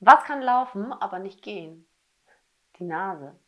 Was kann laufen, aber nicht gehen? Die Nase.